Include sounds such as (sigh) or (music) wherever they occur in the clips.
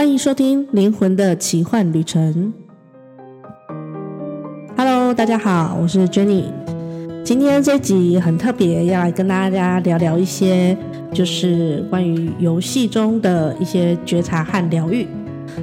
欢迎收听《灵魂的奇幻旅程》。Hello，大家好，我是 Jenny。今天这集很特别，要来跟大家聊聊一些，就是关于游戏中的一些觉察和疗愈。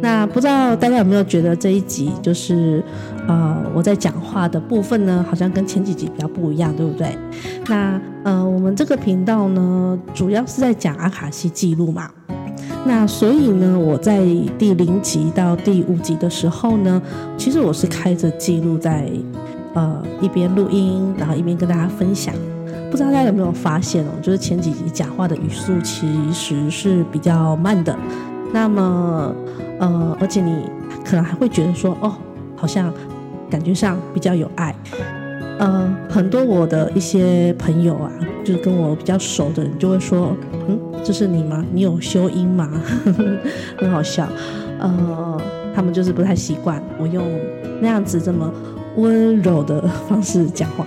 那不知道大家有没有觉得这一集就是，呃，我在讲话的部分呢，好像跟前几集比较不一样，对不对？那呃，我们这个频道呢，主要是在讲阿卡西记录嘛。那所以呢，我在第零集到第五集的时候呢，其实我是开着记录在，呃，一边录音，然后一边跟大家分享。不知道大家有没有发现哦，就是前几集讲话的语速其实是比较慢的。那么，呃，而且你可能还会觉得说，哦，好像感觉上比较有爱。呃，很多我的一些朋友啊，就是跟我比较熟的人，就会说，嗯，这是你吗？你有修音吗？(laughs) 很好笑。呃，他们就是不太习惯我用那样子这么温柔的方式讲话。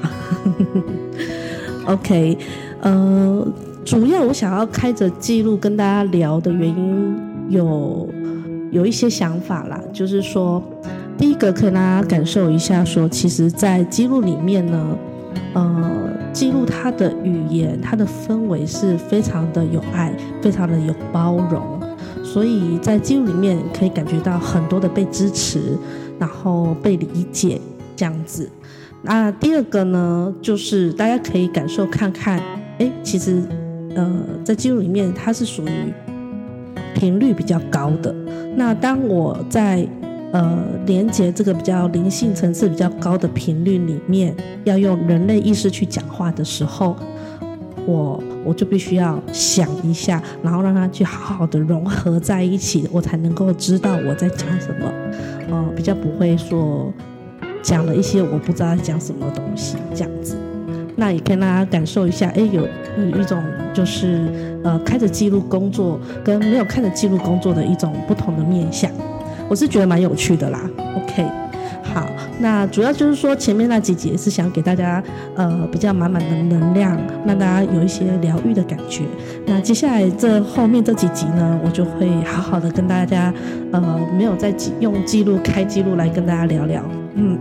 (laughs) OK，呃，主要我想要开着记录跟大家聊的原因。有有一些想法啦，就是说，第一个可以大家感受一下说，说其实，在记录里面呢，呃，记录它的语言，它的氛围是非常的有爱，非常的有包容，所以在记录里面可以感觉到很多的被支持，然后被理解这样子。那第二个呢，就是大家可以感受看看，哎，其实，呃，在记录里面它是属于。频率比较高的，那当我在呃连接这个比较灵性层次比较高的频率里面，要用人类意识去讲话的时候，我我就必须要想一下，然后让它去好好的融合在一起，我才能够知道我在讲什么，呃，比较不会说讲了一些我不知道讲什么东西这样子。那也可以让大家感受一下，哎，有有一种就是呃开着记录工作跟没有开着记录工作的一种不同的面向，我是觉得蛮有趣的啦。OK，好，那主要就是说前面那几集是想给大家呃比较满满的能量，让大家有一些疗愈的感觉。那接下来这后面这几集呢，我就会好好的跟大家呃没有在记用记录开记录来跟大家聊聊。嗯，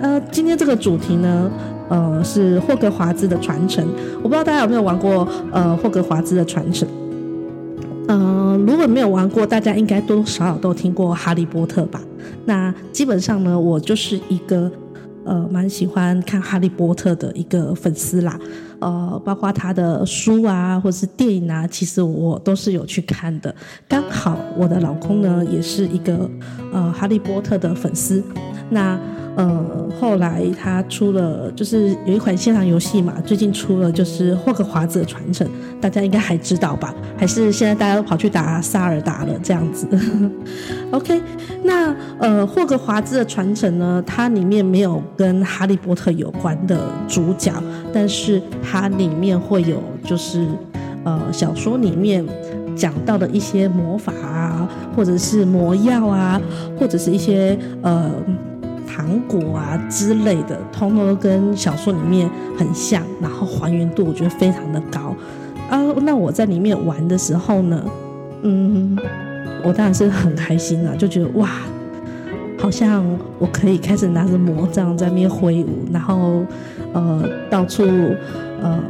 呃，今天这个主题呢。呃，是霍格华兹的传承。我不知道大家有没有玩过呃霍格华兹的传承。呃，如果没有玩过，大家应该多多少少都听过哈利波特吧？那基本上呢，我就是一个呃蛮喜欢看哈利波特的一个粉丝啦。呃，包括他的书啊，或是电影啊，其实我都是有去看的。刚好我的老公呢，也是一个呃哈利波特的粉丝。那呃，后来他出了，就是有一款线上游戏嘛，最近出了就是霍格华兹的传承，大家应该还知道吧？还是现在大家都跑去打萨尔达了这样子？(laughs) OK，那呃，霍格华兹的传承呢，它里面没有跟哈利波特有关的主角，但是它里面会有，就是呃，小说里面讲到的一些魔法啊，或者是魔药啊，或者是一些呃。糖果啊之类的，通通都跟小说里面很像，然后还原度我觉得非常的高啊。那我在里面玩的时候呢，嗯，我当然是很开心啊，就觉得哇，好像我可以开始拿着魔杖在那边挥舞，然后呃到处呃，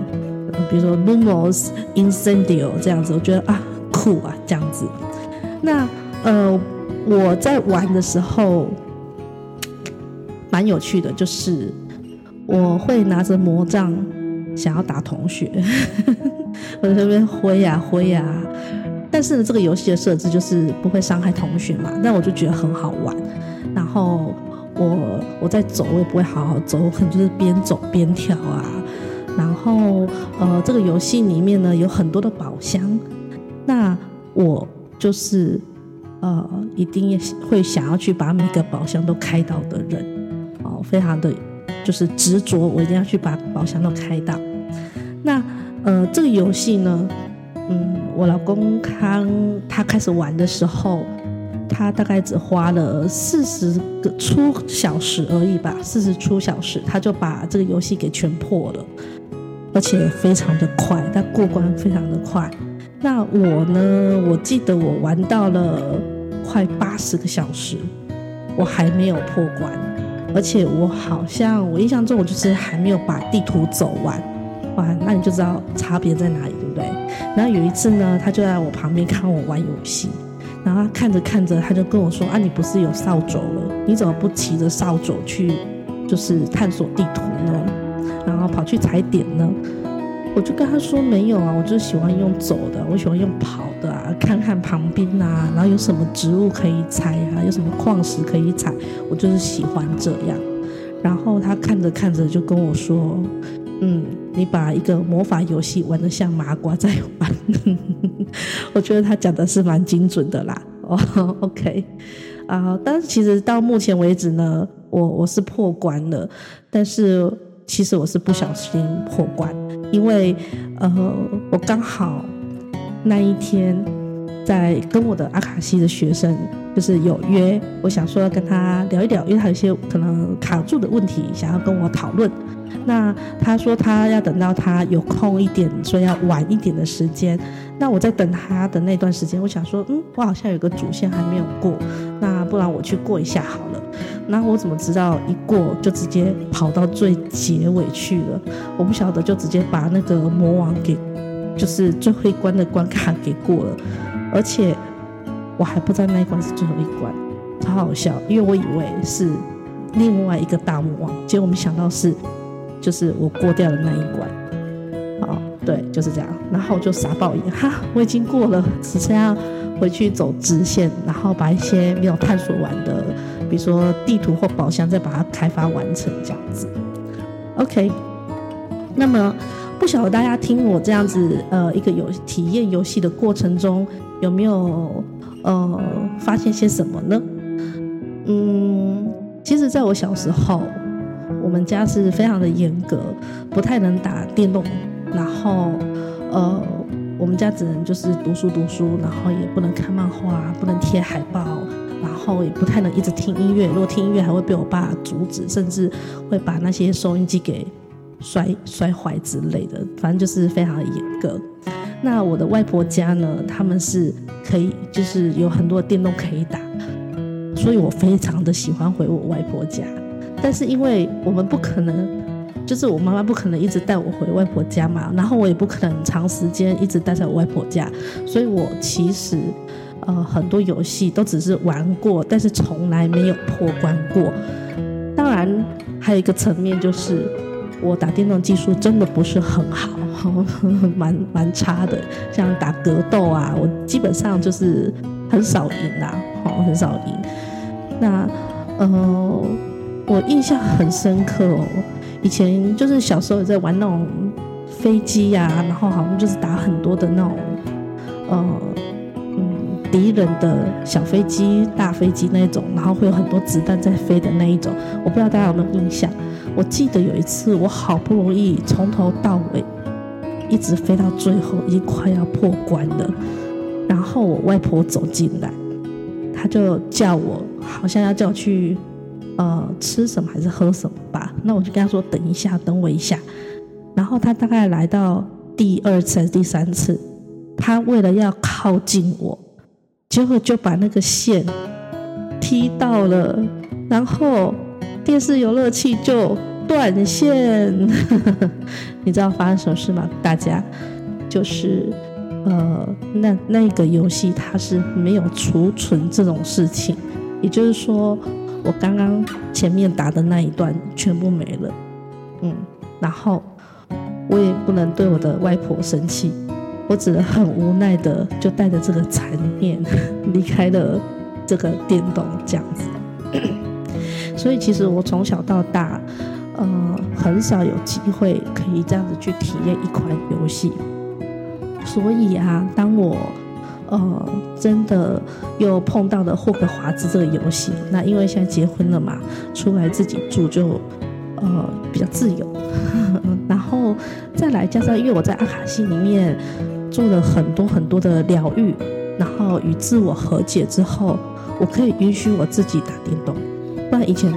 比如说 Lumos Incendio 这样子，我觉得啊酷啊这样子。那呃我在玩的时候。蛮有趣的，就是我会拿着魔杖想要打同学，(laughs) 我在那边挥呀挥呀，但是呢，这个游戏的设置就是不会伤害同学嘛，但我就觉得很好玩。然后我我在走，我也不会好好走，我可能就是边走边跳啊。然后呃，这个游戏里面呢有很多的宝箱，那我就是呃一定会想要去把每个宝箱都开到的人。非常的，就是执着，我一定要去把宝箱都开到。那呃，这个游戏呢，嗯，我老公康他开始玩的时候，他大概只花了四十个出小时而已吧，四十出小时，他就把这个游戏给全破了，而且非常的快，他过关非常的快。那我呢？我记得我玩到了快八十个小时，我还没有破关，而且我好像我印象中我就是还没有把地图走完。哇，那你就知道差别在哪里，对不对？然后有一次呢，他就在我旁边看我玩游戏，然后他看着看着，他就跟我说：“啊，你不是有扫帚了？你怎么不骑着扫帚去，就是探索地图呢？然后跑去踩点呢？”我就跟他说没有啊，我就喜欢用走的，我喜欢用跑的啊，看看旁边啊，然后有什么植物可以采啊，有什么矿石可以采，我就是喜欢这样。然后他看着看着就跟我说：“嗯，你把一个魔法游戏玩得像麻瓜在玩。(laughs) ”我觉得他讲的是蛮精准的啦。哦，(laughs) OK，啊，但是其实到目前为止呢，我我是破关了，但是其实我是不小心破关。因为，呃，我刚好那一天在跟我的阿卡西的学生就是有约，我想说要跟他聊一聊，因为他有些可能卡住的问题想要跟我讨论。那他说他要等到他有空一点，所以要晚一点的时间。那我在等他的那段时间，我想说，嗯，我好像有个主线还没有过，那不然我去过一下好了。那我怎么知道一过就直接跑到最结尾去了？我不晓得，就直接把那个魔王给，就是最后一关的关卡给过了，而且我还不知道那一关是最后一关，超好笑，因为我以为是另外一个大魔王，结果没想到是就是我过掉的那一关。好，对，就是这样。然后我就傻爆眼，哈，我已经过了，只剩下回去走支线，然后把一些没有探索完的。比如说地图或宝箱，再把它开发完成这样子。OK，那么不晓得大家听我这样子呃一个游体验游戏的过程中，有没有呃发现些什么呢？嗯，其实在我小时候，我们家是非常的严格，不太能打电动，然后呃我们家只能就是读书读书，然后也不能看漫画，不能贴海报。然后也不太能一直听音乐，如果听音乐还会被我爸阻止，甚至会把那些收音机给摔摔坏之类的，反正就是非常严格。那我的外婆家呢，他们是可以，就是有很多电动可以打，所以我非常的喜欢回我外婆家。但是因为我们不可能，就是我妈妈不可能一直带我回外婆家嘛，然后我也不可能长时间一直待在我外婆家，所以我其实。呃，很多游戏都只是玩过，但是从来没有破关过。当然，还有一个层面就是，我打电动技术真的不是很好，(laughs) 蛮蛮差的。像打格斗啊，我基本上就是很少赢啦，哦，很少赢。那呃，我印象很深刻哦，以前就是小时候有在玩那种飞机呀，然后好像就是打很多的那种，呃嗯。敌人的小飞机、大飞机那种，然后会有很多子弹在飞的那一种，我不知道大家有没有印象？我记得有一次，我好不容易从头到尾一直飞到最后，已经快要破关了，然后我外婆走进来，她就叫我，好像要叫我去呃吃什么还是喝什么吧？那我就跟他说等一下，等我一下。然后他大概来到第二次还是第三次，他为了要靠近我。结果就把那个线踢到了，然后电视游乐器就断线。(laughs) 你知道发生什么事吗？大家就是呃，那那个游戏它是没有储存这种事情，也就是说，我刚刚前面打的那一段全部没了。嗯，然后我也不能对我的外婆生气。我只能很无奈的就带着这个残念 (laughs) 离开了这个电动这样子，(coughs) 所以其实我从小到大，呃，很少有机会可以这样子去体验一款游戏。所以啊，当我呃真的又碰到了霍格华兹这个游戏，那因为现在结婚了嘛，出来自己住就呃比较自由，(laughs) 然后再来加上因为我在阿卡西里面。做了很多很多的疗愈，然后与自我和解之后，我可以允许我自己打电动。不然以前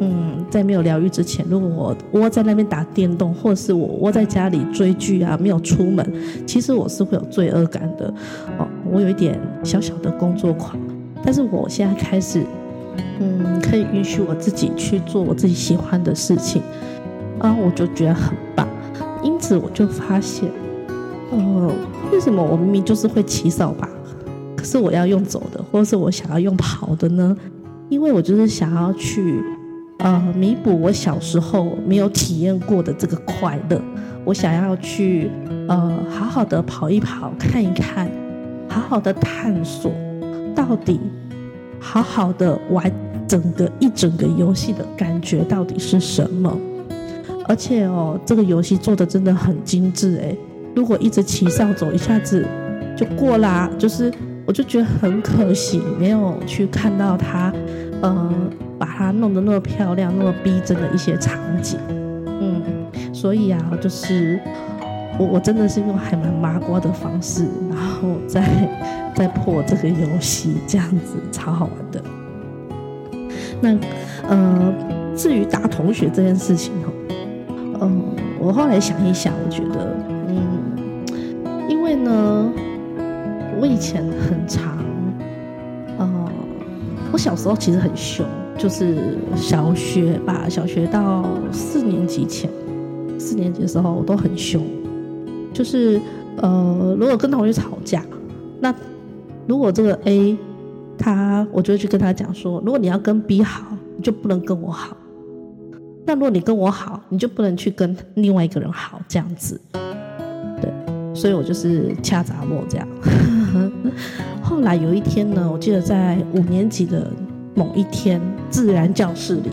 嗯，在没有疗愈之前，如果我窝在那边打电动，或者是我窝在家里追剧啊，没有出门，其实我是会有罪恶感的。哦，我有一点小小的工作狂，但是我现在开始，嗯，可以允许我自己去做我自己喜欢的事情，啊，我就觉得很棒。因此，我就发现，呃，为什么我明明就是会骑扫把，可是我要用走的，或者是我想要用跑的呢？因为我就是想要去。呃，弥补我小时候没有体验过的这个快乐，我想要去呃好好的跑一跑，看一看，好好的探索，到底好好的玩整个一整个游戏的感觉到底是什么？而且哦，这个游戏做的真的很精致诶，如果一直骑上走，一下子就过啦，就是我就觉得很可惜，没有去看到它，呃。把它弄得那么漂亮、那么逼真的一些场景，嗯，所以啊，就是我我真的是用还蛮麻瓜的方式，然后再再破这个游戏，这样子超好玩的。那呃，至于打同学这件事情哦，嗯、呃，我后来想一想，我觉得，嗯，因为呢，我以前很长，呃，我小时候其实很凶。就是小学吧，小学到四年级前，四年级的时候我都很凶。就是呃，如果跟同学吵架，那如果这个 A 他，我就会去跟他讲说，如果你要跟 B 好，你就不能跟我好。那如果你跟我好，你就不能去跟另外一个人好，这样子。对，所以我就是掐杂我这样。(laughs) 后来有一天呢，我记得在五年级的。某一天，自然教室里，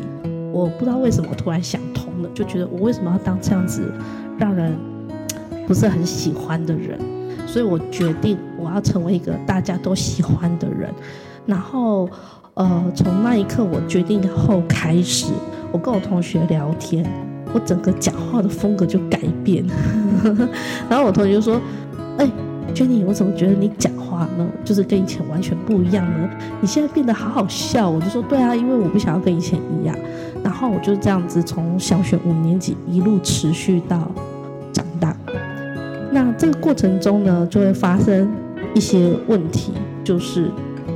我不知道为什么突然想通了，就觉得我为什么要当这样子让人不是很喜欢的人，所以我决定我要成为一个大家都喜欢的人。然后，呃，从那一刻我决定后开始，我跟我同学聊天，我整个讲话的风格就改变。(laughs) 然后我同学就说：“。” Jenny，我怎么觉得你讲话呢，就是跟以前完全不一样呢？你现在变得好好笑。我就说对啊，因为我不想要跟以前一样。然后我就这样子从小学五年级一路持续到长大。那这个过程中呢，就会发生一些问题，就是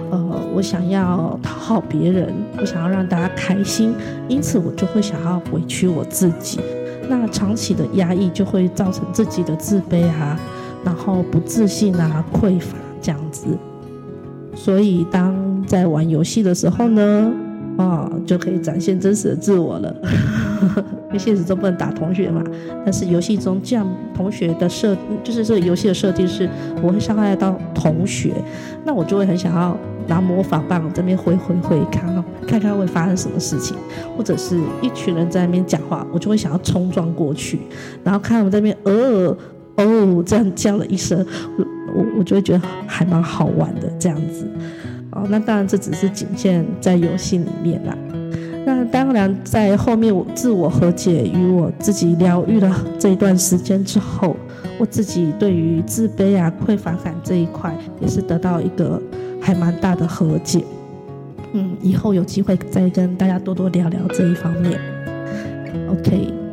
呃，我想要讨好别人，我想要让大家开心，因此我就会想要委屈我自己。那长期的压抑就会造成自己的自卑啊。然后不自信啊，匮乏这样子，所以当在玩游戏的时候呢，啊，就可以展现真实的自我了。(laughs) 因为现实中不能打同学嘛，但是游戏中这样同学的设，就是这个游戏的设定是，我会伤害到同学，那我就会很想要拿魔法棒这边挥挥挥，看看看会发生什么事情，或者是一群人在那边讲话，我就会想要冲撞过去，然后看他们在那边呃。哦，这样叫了一声，我我我就会觉得还蛮好玩的这样子，哦，那当然这只是仅限在游戏里面啦。那当然在后面我自我和解与我自己疗愈了这一段时间之后，我自己对于自卑啊、匮乏感这一块也是得到一个还蛮大的和解。嗯，以后有机会再跟大家多多聊聊这一方面。OK。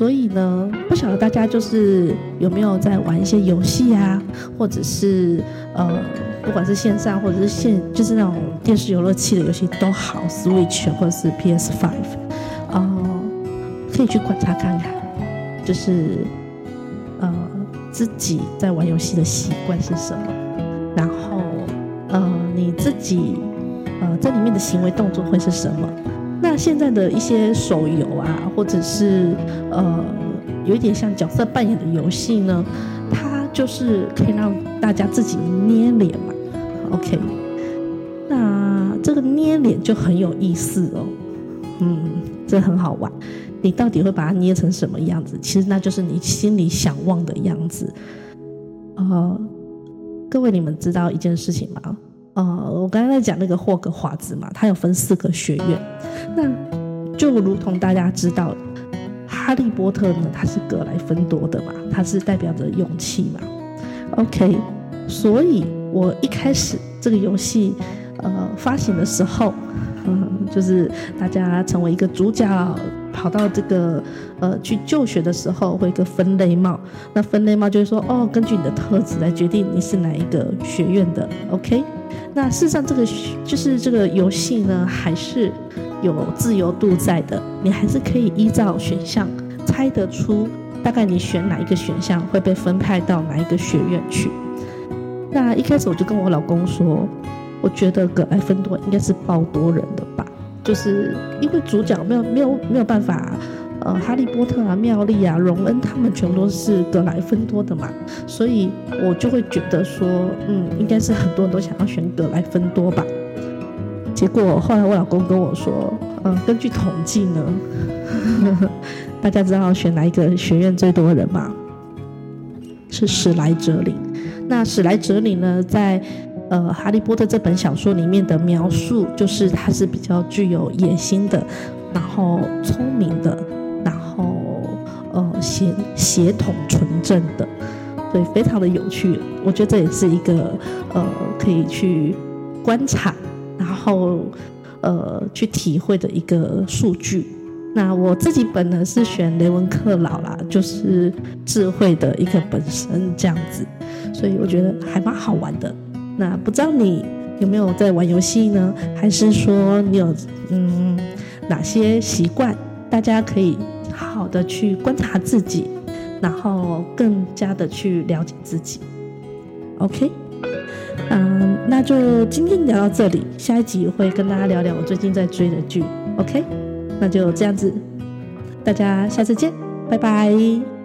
所以呢，不晓得大家就是有没有在玩一些游戏啊，或者是呃，不管是线上或者是线，就是那种电视游乐器的游戏都好，Switch 或者是 PS Five，呃，可以去观察看看，就是呃自己在玩游戏的习惯是什么，然后呃你自己呃这里面的行为动作会是什么。现在的一些手游啊，或者是呃，有一点像角色扮演的游戏呢，它就是可以让大家自己捏脸嘛。OK，那这个捏脸就很有意思哦。嗯，这很好玩。你到底会把它捏成什么样子？其实那就是你心里想望的样子。呃，各位你们知道一件事情吗？呃，我刚才在讲那个霍格华兹嘛，它有分四个学院。那就如同大家知道，哈利波特呢，它是格莱芬多的嘛，它是代表着勇气嘛。OK，所以我一开始这个游戏呃发行的时候，呵呵，就是大家成为一个主角，跑到这个呃去就学的时候会一个分类帽，那分类帽就是说哦，根据你的特质来决定你是哪一个学院的，OK？那事实上这个就是这个游戏呢，还是有自由度在的，你还是可以依照选项猜得出大概你选哪一个选项会被分派到哪一个学院去。那一开始我就跟我老公说，我觉得格莱芬多应该是爆多人的吧，就是因为主角没有没有没有办法，呃，哈利波特啊、妙丽啊、荣恩他们全都是格莱芬多的嘛，所以我就会觉得说，嗯，应该是很多人都想要选格莱芬多吧。结果后来我老公跟我说，嗯，根据统计呢，(laughs) 大家知道选哪一个学院最多人吗？是史莱哲林。那史莱哲林呢，在呃《哈利波特》这本小说里面的描述，就是他是比较具有野心的，然后聪明的，然后呃协协同纯正的，所以非常的有趣。我觉得这也是一个呃可以去观察，然后呃去体会的一个数据。那我自己本人是选雷文克劳啦，就是智慧的一个本身这样子。所以我觉得还蛮好玩的。那不知道你有没有在玩游戏呢？还是说你有嗯哪些习惯？大家可以好好的去观察自己，然后更加的去了解自己。OK，嗯，那就今天聊到这里，下一集会跟大家聊聊我最近在追的剧。OK，那就这样子，大家下次见，拜拜。